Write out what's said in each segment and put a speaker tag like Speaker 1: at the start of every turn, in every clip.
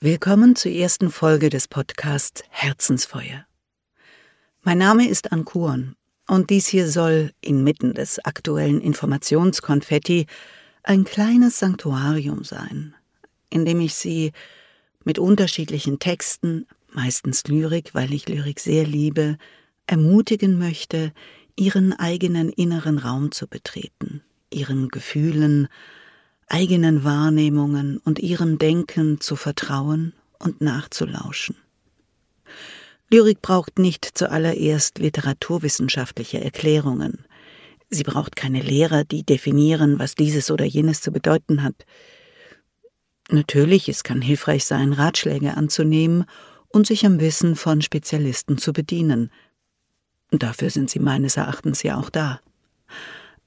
Speaker 1: Willkommen zur ersten Folge des Podcasts Herzensfeuer. Mein Name ist Ankuon und dies hier soll inmitten des aktuellen Informationskonfetti ein kleines Sanktuarium sein, in dem ich Sie mit unterschiedlichen Texten, meistens Lyrik, weil ich Lyrik sehr liebe, ermutigen möchte, Ihren eigenen inneren Raum zu betreten, Ihren Gefühlen, eigenen Wahrnehmungen und ihrem Denken zu vertrauen und nachzulauschen. Lyrik braucht nicht zuallererst literaturwissenschaftliche Erklärungen. Sie braucht keine Lehrer, die definieren, was dieses oder jenes zu bedeuten hat. Natürlich, es kann hilfreich sein, Ratschläge anzunehmen und sich am Wissen von Spezialisten zu bedienen. Dafür sind sie meines Erachtens ja auch da.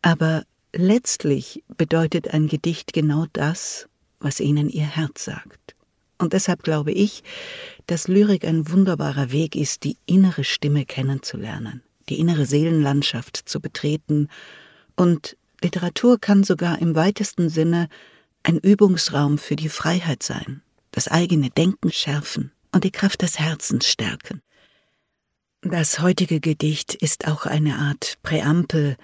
Speaker 1: Aber Letztlich bedeutet ein Gedicht genau das, was ihnen ihr Herz sagt. Und deshalb glaube ich, dass Lyrik ein wunderbarer Weg ist, die innere Stimme kennenzulernen, die innere Seelenlandschaft zu betreten. Und Literatur kann sogar im weitesten Sinne ein Übungsraum für die Freiheit sein, das eigene Denken schärfen und die Kraft des Herzens stärken. Das heutige Gedicht ist auch eine Art Präambel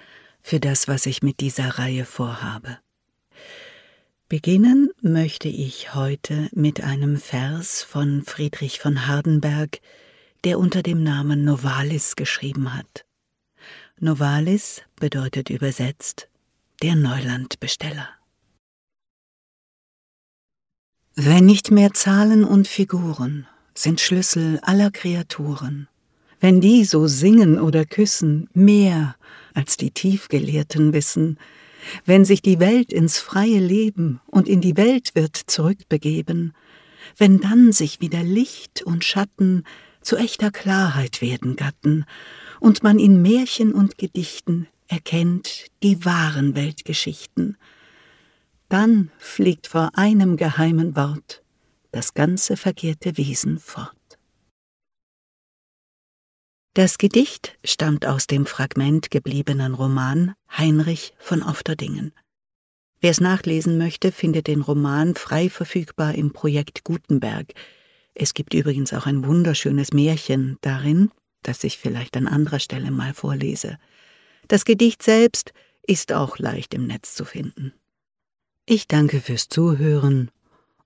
Speaker 1: für das, was ich mit dieser Reihe vorhabe. Beginnen möchte ich heute mit einem Vers von Friedrich von Hardenberg, der unter dem Namen Novalis geschrieben hat. Novalis bedeutet übersetzt der Neulandbesteller. Wenn nicht mehr Zahlen und Figuren sind Schlüssel aller Kreaturen, wenn die so singen oder küssen mehr als die Tiefgelehrten wissen, wenn sich die Welt ins freie Leben und in die Welt wird zurückbegeben, wenn dann sich wieder Licht und Schatten zu echter Klarheit werden gatten und man in Märchen und Gedichten erkennt die wahren Weltgeschichten, dann fliegt vor einem geheimen Wort das ganze verkehrte Wesen fort. Das Gedicht stammt aus dem Fragment gebliebenen Roman Heinrich von Ofterdingen. Wer es nachlesen möchte, findet den Roman frei verfügbar im Projekt Gutenberg. Es gibt übrigens auch ein wunderschönes Märchen darin, das ich vielleicht an anderer Stelle mal vorlese. Das Gedicht selbst ist auch leicht im Netz zu finden. Ich danke fürs Zuhören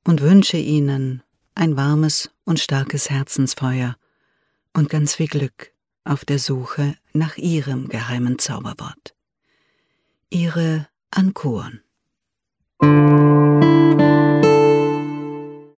Speaker 1: und wünsche Ihnen ein warmes und starkes Herzensfeuer und ganz viel Glück auf der Suche nach ihrem geheimen Zauberwort. Ihre Ankuren.